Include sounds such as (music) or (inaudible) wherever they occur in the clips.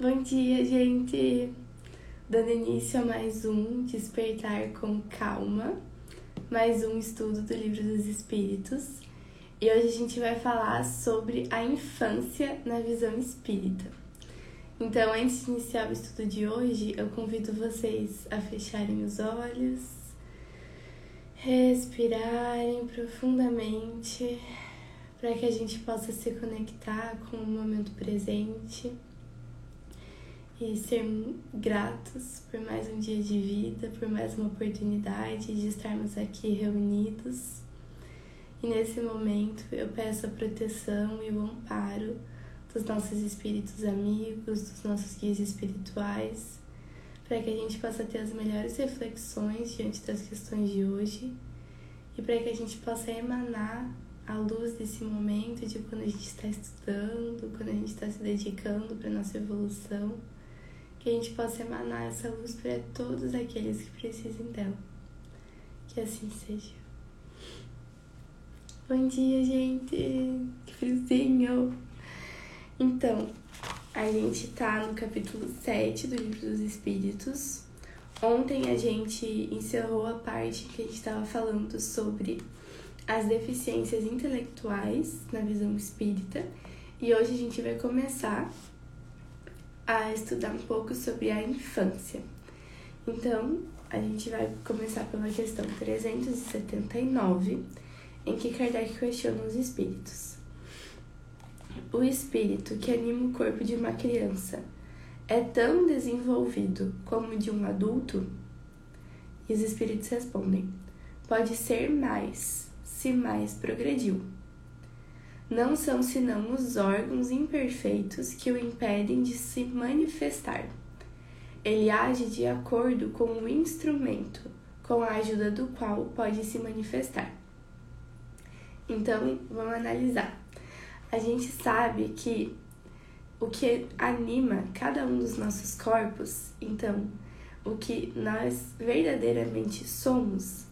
Bom dia, gente! Dando início a mais um Despertar com Calma, mais um estudo do Livro dos Espíritos. E hoje a gente vai falar sobre a infância na visão espírita. Então, antes de iniciar o estudo de hoje, eu convido vocês a fecharem os olhos, respirarem profundamente, para que a gente possa se conectar com o momento presente e ser gratos por mais um dia de vida, por mais uma oportunidade de estarmos aqui reunidos. E nesse momento eu peço a proteção e o amparo dos nossos espíritos amigos, dos nossos guias espirituais, para que a gente possa ter as melhores reflexões diante das questões de hoje e para que a gente possa emanar a luz desse momento de quando a gente está estudando, quando a gente está se dedicando para nossa evolução que a gente possa emanar essa luz para todos aqueles que precisem dela. Que assim seja. Bom dia, gente! Que friozinho! Então, a gente tá no capítulo 7 do Livro dos Espíritos. Ontem a gente encerrou a parte que a gente estava falando sobre as deficiências intelectuais na visão espírita e hoje a gente vai começar a estudar um pouco sobre a infância. Então, a gente vai começar pela questão 379, em que Kardec questiona os espíritos. O espírito que anima o corpo de uma criança é tão desenvolvido como de um adulto? E os espíritos respondem: pode ser mais, se mais progrediu não são senão os órgãos imperfeitos que o impedem de se manifestar. Ele age de acordo com o instrumento com a ajuda do qual pode se manifestar. Então, vamos analisar. A gente sabe que o que anima cada um dos nossos corpos, então, o que nós verdadeiramente somos,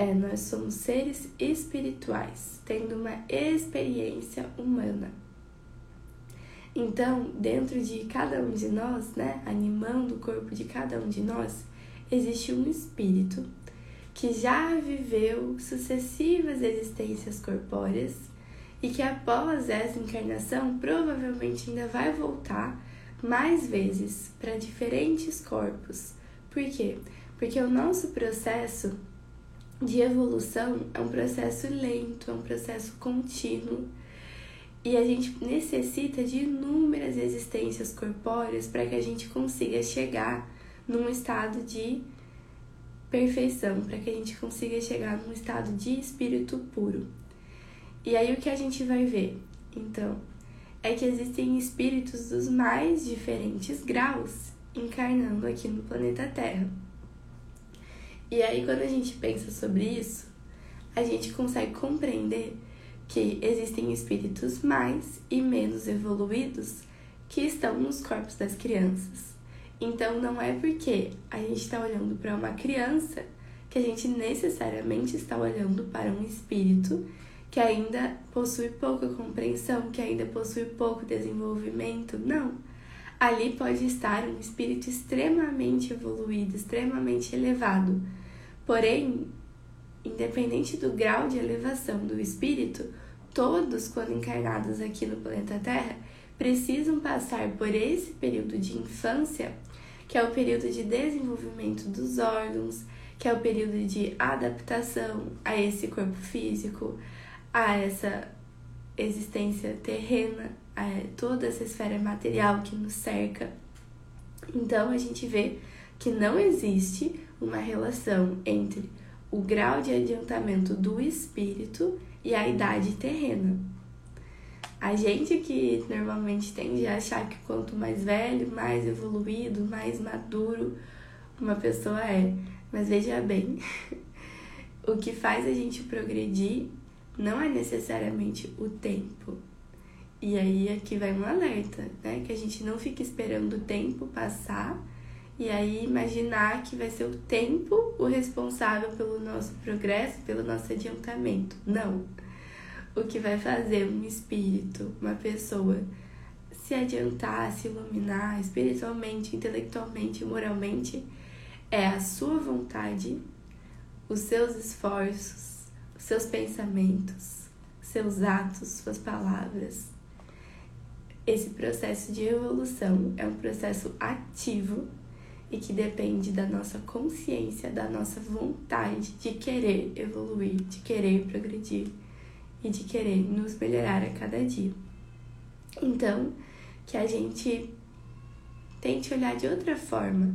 é, nós somos seres espirituais, tendo uma experiência humana. Então, dentro de cada um de nós, né, animando o corpo de cada um de nós, existe um espírito que já viveu sucessivas existências corpóreas e que após essa encarnação provavelmente ainda vai voltar mais vezes para diferentes corpos. Por quê? Porque o nosso processo de evolução é um processo lento, é um processo contínuo. E a gente necessita de inúmeras existências corpóreas para que a gente consiga chegar num estado de perfeição, para que a gente consiga chegar num estado de espírito puro. E aí o que a gente vai ver? Então, é que existem espíritos dos mais diferentes graus encarnando aqui no planeta Terra. E aí, quando a gente pensa sobre isso, a gente consegue compreender que existem espíritos mais e menos evoluídos que estão nos corpos das crianças. Então, não é porque a gente está olhando para uma criança que a gente necessariamente está olhando para um espírito que ainda possui pouca compreensão, que ainda possui pouco desenvolvimento. Não. Ali pode estar um espírito extremamente evoluído, extremamente elevado Porém, independente do grau de elevação do espírito, todos, quando encarnados aqui no planeta Terra, precisam passar por esse período de infância, que é o período de desenvolvimento dos órgãos, que é o período de adaptação a esse corpo físico, a essa existência terrena, a toda essa esfera material que nos cerca. Então a gente vê que não existe uma relação entre o grau de adiantamento do espírito e a idade terrena. A gente que normalmente tende a achar que quanto mais velho, mais evoluído, mais maduro uma pessoa é. Mas veja bem, (laughs) o que faz a gente progredir não é necessariamente o tempo. E aí aqui vai um alerta, né? Que a gente não fique esperando o tempo passar e aí imaginar que vai ser o tempo o responsável pelo nosso progresso, pelo nosso adiantamento. Não. O que vai fazer um espírito, uma pessoa, se adiantar, se iluminar espiritualmente, intelectualmente, moralmente, é a sua vontade, os seus esforços, os seus pensamentos, seus atos, suas palavras. Esse processo de evolução é um processo ativo e que depende da nossa consciência, da nossa vontade de querer evoluir, de querer progredir e de querer nos melhorar a cada dia. Então, que a gente tente olhar de outra forma.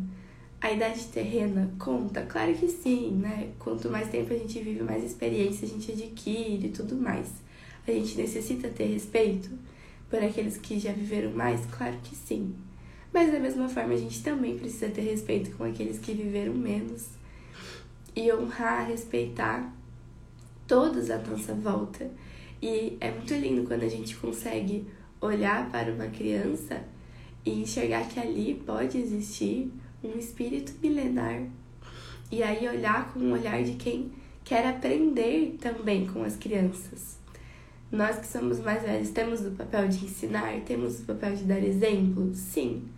A idade terrena conta? Claro que sim, né? Quanto mais tempo a gente vive, mais experiência a gente adquire e tudo mais. A gente necessita ter respeito por aqueles que já viveram mais? Claro que sim. Mas da mesma forma, a gente também precisa ter respeito com aqueles que viveram menos e honrar, respeitar todos à nossa volta. E é muito lindo quando a gente consegue olhar para uma criança e enxergar que ali pode existir um espírito milenar. E aí olhar com o olhar de quem quer aprender também com as crianças. Nós que somos mais velhos temos o papel de ensinar, temos o papel de dar exemplo? Sim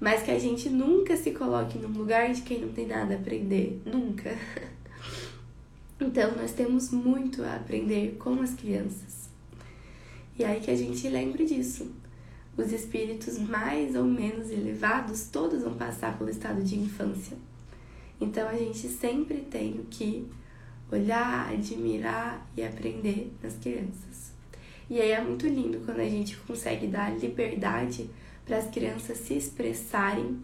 mas que a gente nunca se coloque num lugar de quem não tem nada a aprender, nunca. (laughs) Então, nós temos muito a aprender com as crianças. E aí que a gente lembre disso. Os espíritos mais ou menos elevados, todos vão passar pelo estado de infância. Então, a gente sempre tem que olhar, admirar e aprender nas crianças. E aí é muito lindo quando a gente consegue dar liberdade para as crianças se expressarem,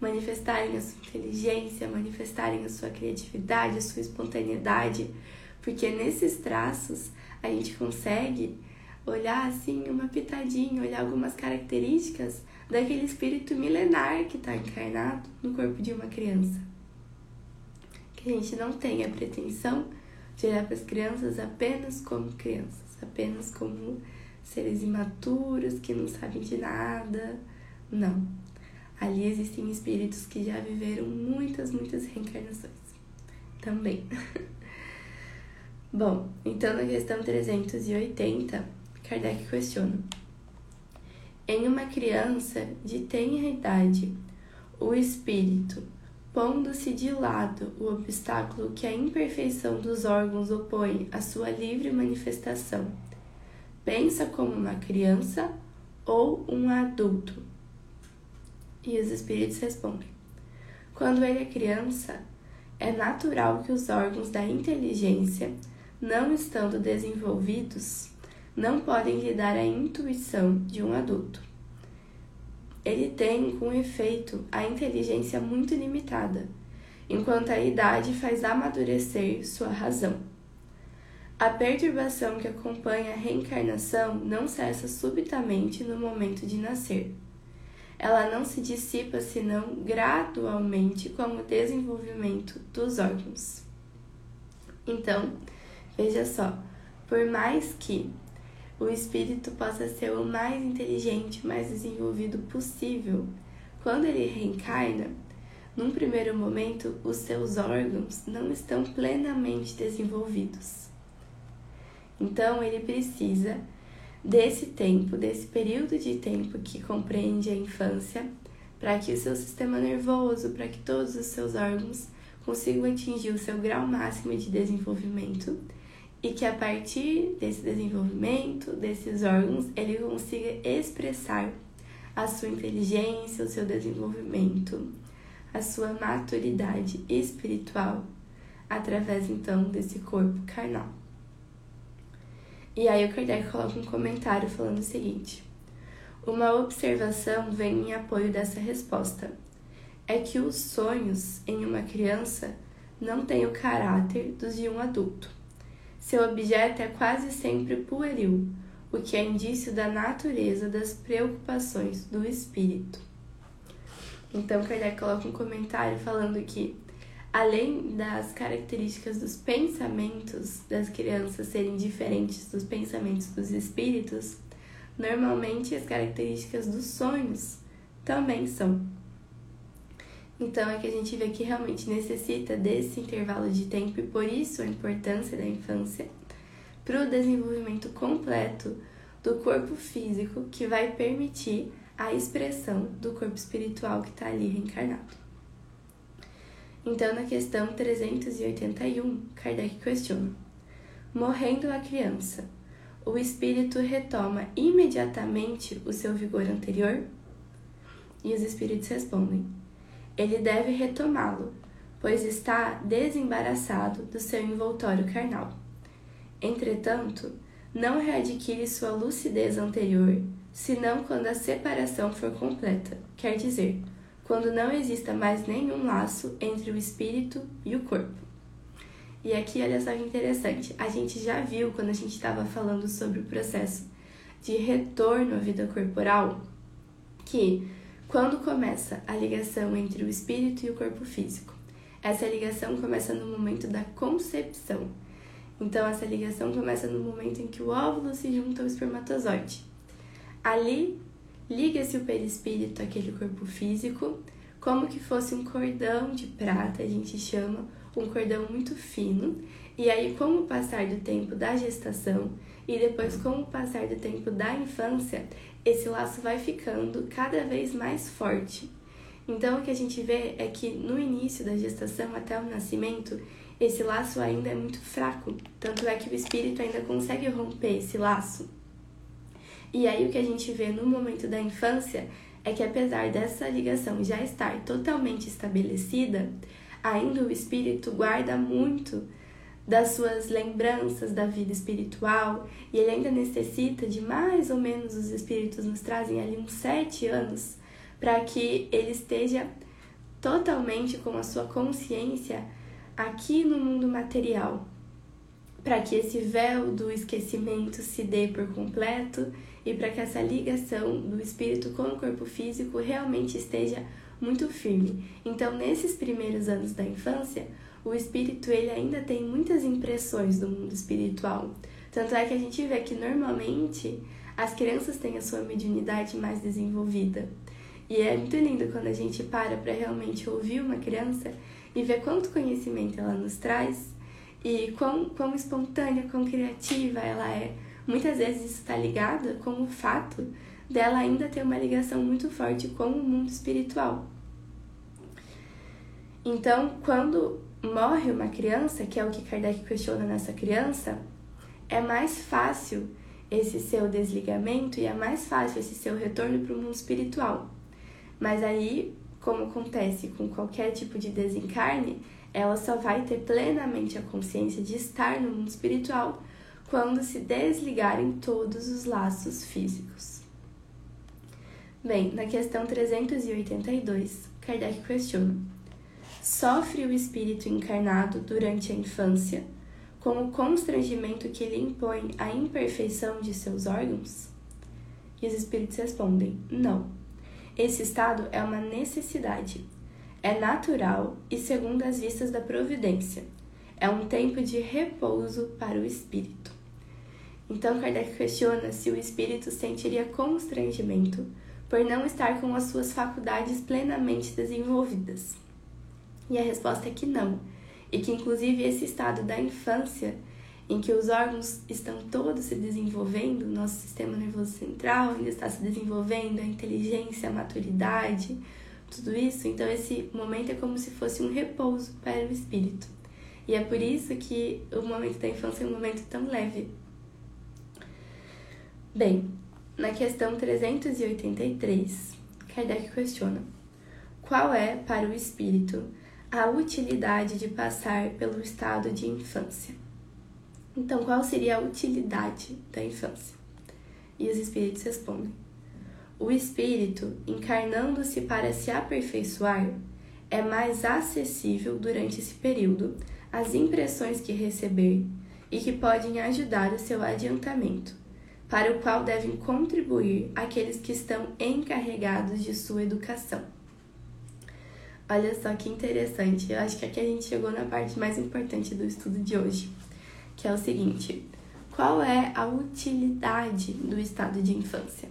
manifestarem a sua inteligência, manifestarem a sua criatividade, a sua espontaneidade, porque nesses traços a gente consegue olhar assim uma pitadinha, olhar algumas características daquele espírito milenar que está encarnado no corpo de uma criança. Que a gente não tenha a pretensão de olhar para as crianças apenas como crianças, apenas como seres imaturos que não sabem de nada. Não. Ali existem espíritos que já viveram muitas, muitas reencarnações. Também. (laughs) Bom, então na questão 380, Kardec questiona: Em uma criança de tenra idade, o espírito, pondo-se de lado o obstáculo que a imperfeição dos órgãos opõe à sua livre manifestação, pensa como uma criança ou um adulto? E os espíritos respondem: Quando ele é criança, é natural que os órgãos da inteligência, não estando desenvolvidos, não podem lhe dar a intuição de um adulto. Ele tem, com efeito, a inteligência muito limitada, enquanto a idade faz amadurecer sua razão. A perturbação que acompanha a reencarnação não cessa subitamente no momento de nascer. Ela não se dissipa senão gradualmente com o desenvolvimento dos órgãos. Então, veja só, por mais que o espírito possa ser o mais inteligente, mais desenvolvido possível, quando ele reencarna, num primeiro momento, os seus órgãos não estão plenamente desenvolvidos. Então, ele precisa desse tempo, desse período de tempo que compreende a infância, para que o seu sistema nervoso, para que todos os seus órgãos consigam atingir o seu grau máximo de desenvolvimento e que a partir desse desenvolvimento, desses órgãos, ele consiga expressar a sua inteligência, o seu desenvolvimento, a sua maturidade espiritual através então desse corpo carnal. E aí o Kardec coloca um comentário falando o seguinte: Uma observação vem em apoio dessa resposta. É que os sonhos em uma criança não têm o caráter dos de um adulto. Seu objeto é quase sempre pueril, o que é indício da natureza das preocupações do espírito. Então Kardec coloca um comentário falando que além das características dos pensamentos das crianças serem diferentes dos pensamentos dos espíritos, normalmente as características dos sonhos também são. Então é que a gente vê que realmente necessita desse intervalo de tempo e por isso a importância da infância para o desenvolvimento completo do corpo físico que vai permitir a expressão do corpo espiritual que está ali reencarnado. Então, na questão 381, Kardec questiona: Morrendo a criança, o espírito retoma imediatamente o seu vigor anterior? E os espíritos respondem: Ele deve retomá-lo, pois está desembaraçado do seu envoltório carnal. Entretanto, não readquire sua lucidez anterior, senão quando a separação for completa, quer dizer, quando não exista mais nenhum laço entre o espírito e o corpo. E aqui, olha só que interessante, a gente já viu quando a gente estava falando sobre o processo de retorno à vida corporal, que quando começa a ligação entre o espírito e o corpo físico, essa ligação começa no momento da concepção. Então, essa ligação começa no momento em que o óvulo se junta ao espermatozoide. Ali, liga-se o perispírito àquele corpo físico, como que fosse um cordão de prata, a gente chama, um cordão muito fino. E aí, com o passar do tempo da gestação e depois com o passar do tempo da infância, esse laço vai ficando cada vez mais forte. Então, o que a gente vê é que no início da gestação até o nascimento, esse laço ainda é muito fraco. Tanto é que o espírito ainda consegue romper esse laço. E aí, o que a gente vê no momento da infância é que, apesar dessa ligação já estar totalmente estabelecida, ainda o espírito guarda muito das suas lembranças da vida espiritual. E ele ainda necessita de mais ou menos os espíritos nos trazem ali uns sete anos para que ele esteja totalmente com a sua consciência aqui no mundo material, para que esse véu do esquecimento se dê por completo e para que essa ligação do espírito com o corpo físico realmente esteja muito firme. Então, nesses primeiros anos da infância, o espírito ele ainda tem muitas impressões do mundo espiritual. Tanto é que a gente vê que normalmente as crianças têm a sua mediunidade mais desenvolvida. E é muito lindo quando a gente para para realmente ouvir uma criança e ver quanto conhecimento ela nos traz e quão, quão espontânea, quão criativa ela é. Muitas vezes isso está ligado com o fato dela ainda ter uma ligação muito forte com o mundo espiritual. Então, quando morre uma criança, que é o que Kardec questiona nessa criança, é mais fácil esse seu desligamento e é mais fácil esse seu retorno para o mundo espiritual. Mas aí, como acontece com qualquer tipo de desencarne, ela só vai ter plenamente a consciência de estar no mundo espiritual quando se desligarem todos os laços físicos. Bem, na questão 382, Kardec questiona: Sofre o espírito encarnado durante a infância com o constrangimento que lhe impõe a imperfeição de seus órgãos? E os espíritos respondem: Não. Esse estado é uma necessidade, é natural e segundo as vistas da providência. É um tempo de repouso para o espírito. Então Kardec questiona se o espírito sentiria constrangimento por não estar com as suas faculdades plenamente desenvolvidas. E a resposta é que não, e que inclusive esse estado da infância, em que os órgãos estão todos se desenvolvendo, nosso sistema nervoso central ainda está se desenvolvendo, a inteligência, a maturidade, tudo isso, então esse momento é como se fosse um repouso para o espírito. E é por isso que o momento da infância é um momento tão leve, Bem, na questão 383, Kardec questiona: qual é, para o espírito, a utilidade de passar pelo estado de infância? Então, qual seria a utilidade da infância? E os espíritos respondem: o espírito, encarnando-se para se aperfeiçoar, é mais acessível durante esse período às impressões que receber e que podem ajudar o seu adiantamento para o qual devem contribuir aqueles que estão encarregados de sua educação. Olha só que interessante, eu acho que aqui a gente chegou na parte mais importante do estudo de hoje, que é o seguinte: qual é a utilidade do estado de infância?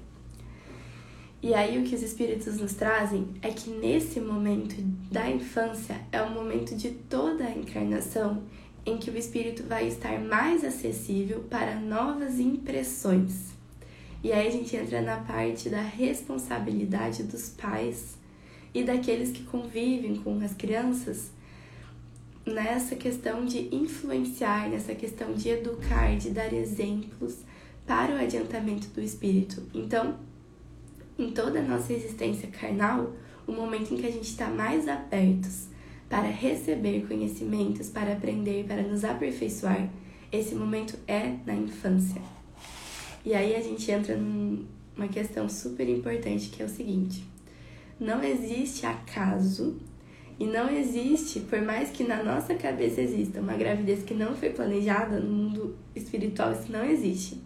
E aí o que os espíritos nos trazem é que nesse momento da infância é o momento de toda a encarnação em que o espírito vai estar mais acessível para novas impressões. E aí a gente entra na parte da responsabilidade dos pais e daqueles que convivem com as crianças nessa questão de influenciar, nessa questão de educar, de dar exemplos para o adiantamento do espírito. Então, em toda a nossa existência carnal, o momento em que a gente está mais abertos para receber conhecimentos, para aprender, para nos aperfeiçoar, esse momento é na infância. E aí a gente entra numa questão super importante que é o seguinte: não existe acaso e não existe, por mais que na nossa cabeça exista uma gravidez que não foi planejada, no mundo espiritual isso não existe.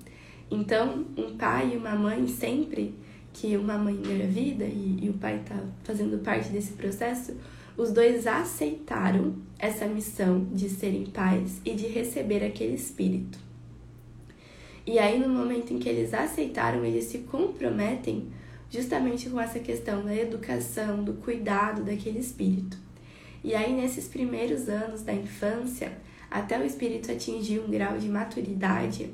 Então, um pai e uma mãe, sempre que uma mãe engravida e, e o pai está fazendo parte desse processo, os dois aceitaram essa missão de serem pais e de receber aquele espírito. E aí, no momento em que eles aceitaram, eles se comprometem justamente com essa questão da educação, do cuidado daquele espírito. E aí, nesses primeiros anos da infância, até o espírito atingir um grau de maturidade,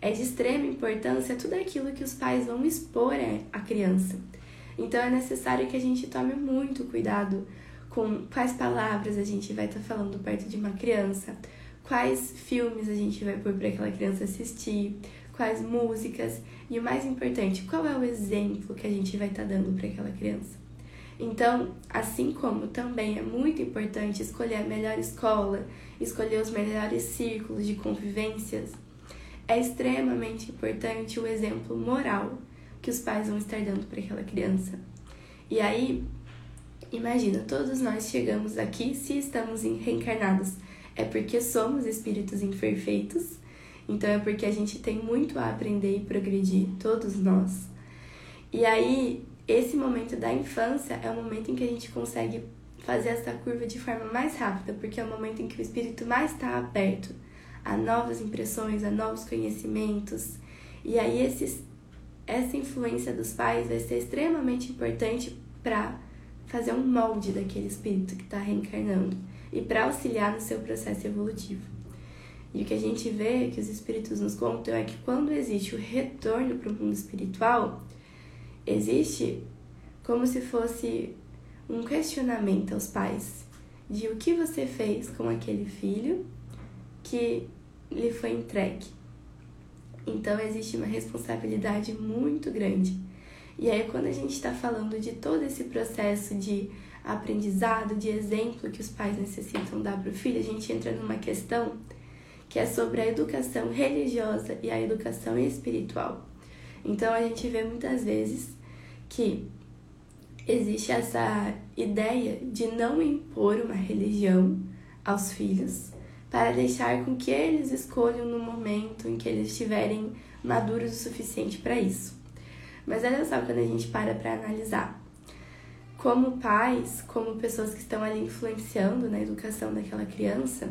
é de extrema importância tudo aquilo que os pais vão expor à criança. Então, é necessário que a gente tome muito cuidado com quais palavras a gente vai estar tá falando perto de uma criança, quais filmes a gente vai pôr para aquela criança assistir, quais músicas e o mais importante, qual é o exemplo que a gente vai estar tá dando para aquela criança. Então, assim como também é muito importante escolher a melhor escola, escolher os melhores círculos de convivências, é extremamente importante o exemplo moral que os pais vão estar dando para aquela criança. E aí, imagina, todos nós chegamos aqui, se estamos reencarnados, é porque somos espíritos imperfeitos, então é porque a gente tem muito a aprender e progredir, todos nós. E aí, esse momento da infância é o momento em que a gente consegue fazer essa curva de forma mais rápida, porque é o momento em que o espírito mais está aberto a novas impressões, a novos conhecimentos. E aí esses, essa influência dos pais vai ser extremamente importante para fazer um molde daquele espírito que está reencarnando e para auxiliar no seu processo evolutivo. E o que a gente vê que os espíritos nos contam é que quando existe o retorno para o mundo espiritual, existe como se fosse um questionamento aos pais de o que você fez com aquele filho que lhe foi entregue. Então existe uma responsabilidade muito grande. E aí, quando a gente está falando de todo esse processo de aprendizado, de exemplo que os pais necessitam dar para o filho, a gente entra numa questão que é sobre a educação religiosa e a educação espiritual. Então a gente vê muitas vezes que existe essa ideia de não impor uma religião aos filhos para deixar com que eles escolham no momento em que eles estiverem maduros o suficiente para isso. Mas olha só quando a gente para para analisar. Como pais, como pessoas que estão ali influenciando na educação daquela criança,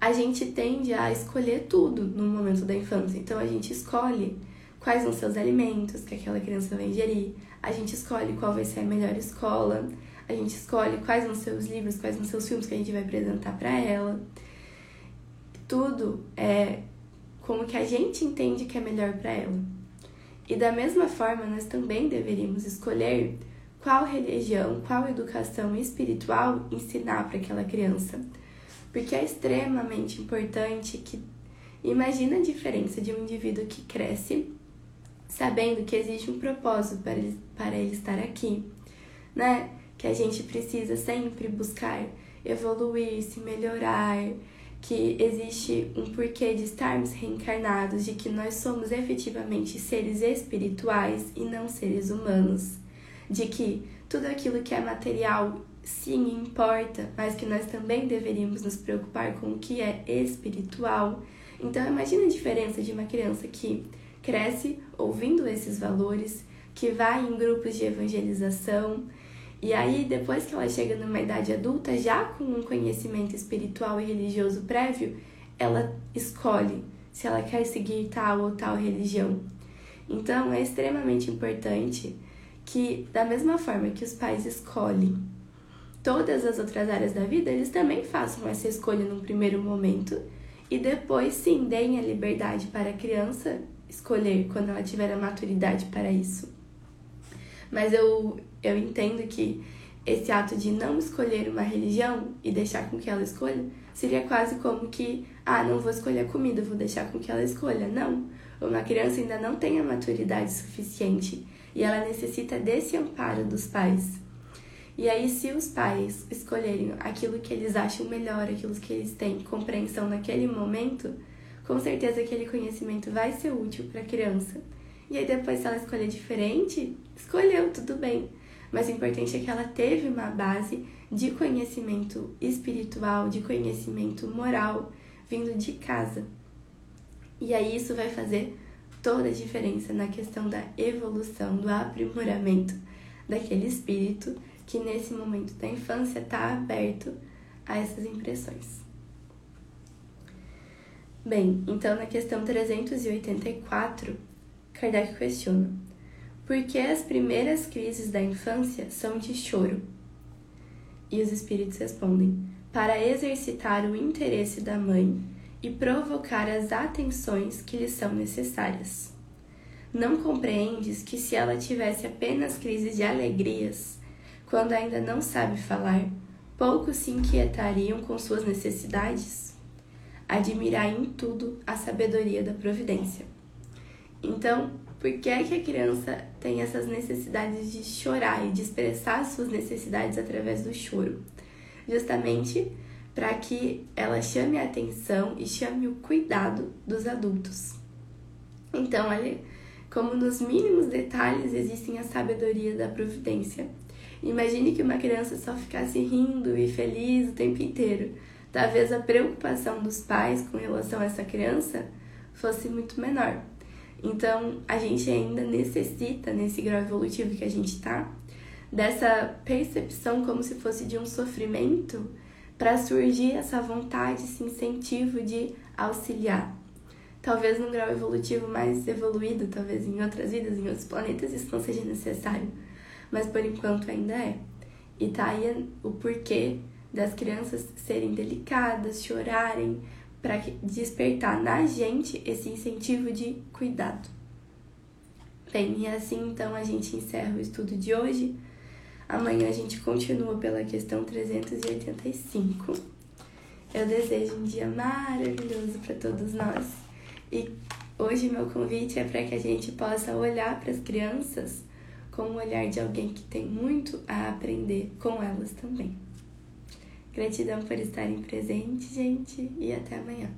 a gente tende a escolher tudo no momento da infância. Então a gente escolhe quais vão ser os alimentos que aquela criança vai ingerir, a gente escolhe qual vai ser a melhor escola, a gente escolhe quais vão ser os livros, quais vão ser os filmes que a gente vai apresentar para ela. Tudo é como que a gente entende que é melhor para ela. E da mesma forma, nós também deveríamos escolher qual religião, qual educação espiritual ensinar para aquela criança. Porque é extremamente importante que imagina a diferença de um indivíduo que cresce sabendo que existe um propósito para ele, para ele estar aqui, né? Que a gente precisa sempre buscar evoluir, se melhorar, que existe um porquê de estarmos reencarnados, de que nós somos efetivamente seres espirituais e não seres humanos, de que tudo aquilo que é material sim importa, mas que nós também deveríamos nos preocupar com o que é espiritual. Então imagine a diferença de uma criança que cresce ouvindo esses valores, que vai em grupos de evangelização. E aí, depois que ela chega numa idade adulta, já com um conhecimento espiritual e religioso prévio, ela escolhe se ela quer seguir tal ou tal religião. Então, é extremamente importante que, da mesma forma que os pais escolhem todas as outras áreas da vida, eles também façam essa escolha num primeiro momento e depois sim deem a liberdade para a criança escolher quando ela tiver a maturidade para isso. Mas eu, eu entendo que esse ato de não escolher uma religião e deixar com que ela escolha seria quase como que, ah, não vou escolher a comida, vou deixar com que ela escolha. Não. Uma criança ainda não tem a maturidade suficiente e ela necessita desse amparo dos pais. E aí, se os pais escolherem aquilo que eles acham melhor, aquilo que eles têm compreensão naquele momento, com certeza aquele conhecimento vai ser útil para a criança. E aí, depois, se ela escolher diferente, escolheu, tudo bem. Mas o importante é que ela teve uma base de conhecimento espiritual, de conhecimento moral, vindo de casa. E aí, isso vai fazer toda a diferença na questão da evolução, do aprimoramento daquele espírito que nesse momento da infância está aberto a essas impressões. Bem, então na questão 384, Kardec questiona: por que as primeiras crises da infância são de choro? E os espíritos respondem: para exercitar o interesse da mãe e provocar as atenções que lhe são necessárias. Não compreendes que se ela tivesse apenas crises de alegrias, quando ainda não sabe falar, poucos se inquietariam com suas necessidades? Admirai em tudo a sabedoria da providência. Então, por que é que a criança tem essas necessidades de chorar e de expressar suas necessidades através do choro? Justamente para que ela chame a atenção e chame o cuidado dos adultos. Então, olha como nos mínimos detalhes existem a sabedoria da providência Imagine que uma criança só ficasse rindo e feliz o tempo inteiro. Talvez a preocupação dos pais com relação a essa criança fosse muito menor. Então, a gente ainda necessita, nesse grau evolutivo que a gente está, dessa percepção como se fosse de um sofrimento para surgir essa vontade, esse incentivo de auxiliar. Talvez num grau evolutivo mais evoluído, talvez em outras vidas, em outros planetas, isso não seja necessário mas por enquanto ainda é. E tá aí o porquê das crianças serem delicadas, chorarem, para despertar na gente esse incentivo de cuidado. Bem, e assim então a gente encerra o estudo de hoje. Amanhã a gente continua pela questão 385. Eu desejo um dia maravilhoso para todos nós. E hoje meu convite é para que a gente possa olhar para as crianças com o olhar de alguém que tem muito a aprender com elas também. Gratidão por estarem presentes, gente, e até amanhã.